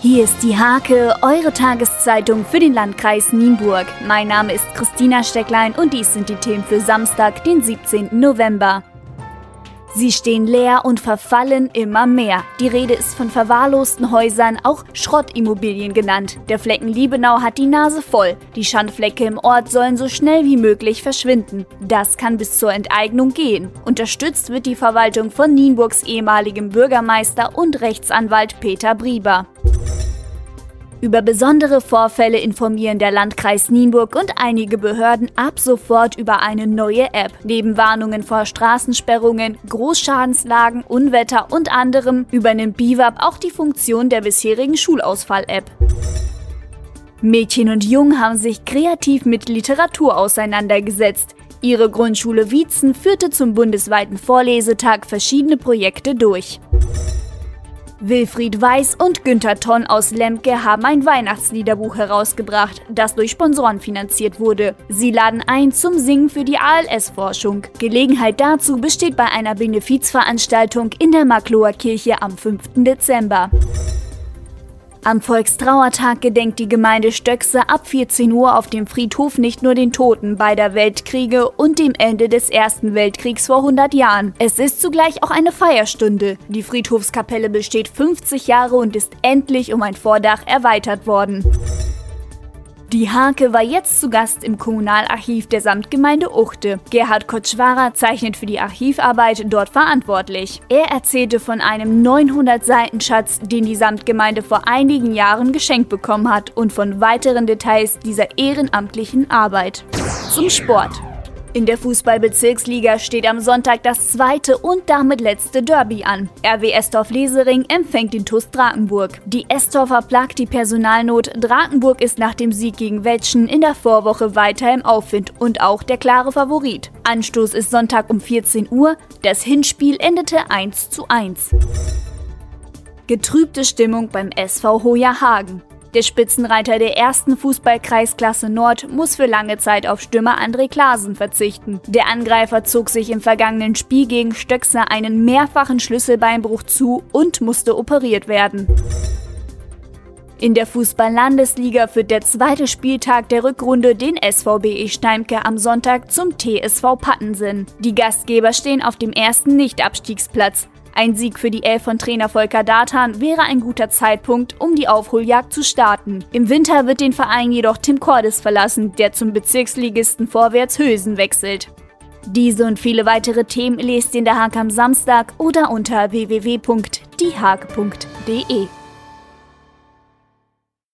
Hier ist die Hake, eure Tageszeitung für den Landkreis Nienburg. Mein Name ist Christina Stecklein und dies sind die Themen für Samstag, den 17. November. Sie stehen leer und verfallen immer mehr. Die Rede ist von verwahrlosten Häusern, auch Schrottimmobilien genannt. Der Flecken Liebenau hat die Nase voll. Die Schandflecke im Ort sollen so schnell wie möglich verschwinden. Das kann bis zur Enteignung gehen. Unterstützt wird die Verwaltung von Nienburgs ehemaligem Bürgermeister und Rechtsanwalt Peter Brieber. Über besondere Vorfälle informieren der Landkreis Nienburg und einige Behörden ab sofort über eine neue App. Neben Warnungen vor Straßensperrungen, Großschadenslagen, Unwetter und anderem übernimmt BIWAP auch die Funktion der bisherigen Schulausfall-App. Mädchen und Jung haben sich kreativ mit Literatur auseinandergesetzt. Ihre Grundschule Wietzen führte zum bundesweiten Vorlesetag verschiedene Projekte durch. Wilfried Weiß und Günther Tonn aus Lemke haben ein Weihnachtsliederbuch herausgebracht, das durch Sponsoren finanziert wurde. Sie laden ein zum Singen für die ALS-Forschung. Gelegenheit dazu besteht bei einer Benefizveranstaltung in der Makloer Kirche am 5. Dezember. Am Volkstrauertag gedenkt die Gemeinde Stöckse ab 14 Uhr auf dem Friedhof nicht nur den Toten beider Weltkriege und dem Ende des Ersten Weltkriegs vor 100 Jahren. Es ist zugleich auch eine Feierstunde. Die Friedhofskapelle besteht 50 Jahre und ist endlich um ein Vordach erweitert worden. Die Hake war jetzt zu Gast im Kommunalarchiv der Samtgemeinde Uchte. Gerhard Kotschwara zeichnet für die Archivarbeit dort verantwortlich. Er erzählte von einem 900-Seiten-Schatz, den die Samtgemeinde vor einigen Jahren geschenkt bekommen hat und von weiteren Details dieser ehrenamtlichen Arbeit. Zum Sport. In der Fußballbezirksliga steht am Sonntag das zweite und damit letzte Derby an. RW Estorf-Lesering empfängt den TuS Drakenburg. Die Estorfer plagt die Personalnot. Drakenburg ist nach dem Sieg gegen Wetschen in der Vorwoche weiter im Aufwind und auch der klare Favorit. Anstoß ist Sonntag um 14 Uhr. Das Hinspiel endete 1 zu 1. Getrübte Stimmung beim SV Hoja Hagen. Der Spitzenreiter der ersten Fußballkreisklasse Nord muss für lange Zeit auf Stürmer André Klasen verzichten. Der Angreifer zog sich im vergangenen Spiel gegen Stöckser einen mehrfachen Schlüsselbeinbruch zu und musste operiert werden. In der Fußball-Landesliga führt der zweite Spieltag der Rückrunde den SVBE Steimke am Sonntag zum TSV Pattensen. Die Gastgeber stehen auf dem ersten Nicht-Abstiegsplatz. Ein Sieg für die Elf von Trainer Volker Datan wäre ein guter Zeitpunkt, um die Aufholjagd zu starten. Im Winter wird den Verein jedoch Tim Cordes verlassen, der zum Bezirksligisten Vorwärts Hösen wechselt. Diese und viele weitere Themen lest ihr in der Haag am Samstag oder unter www.diehake.de.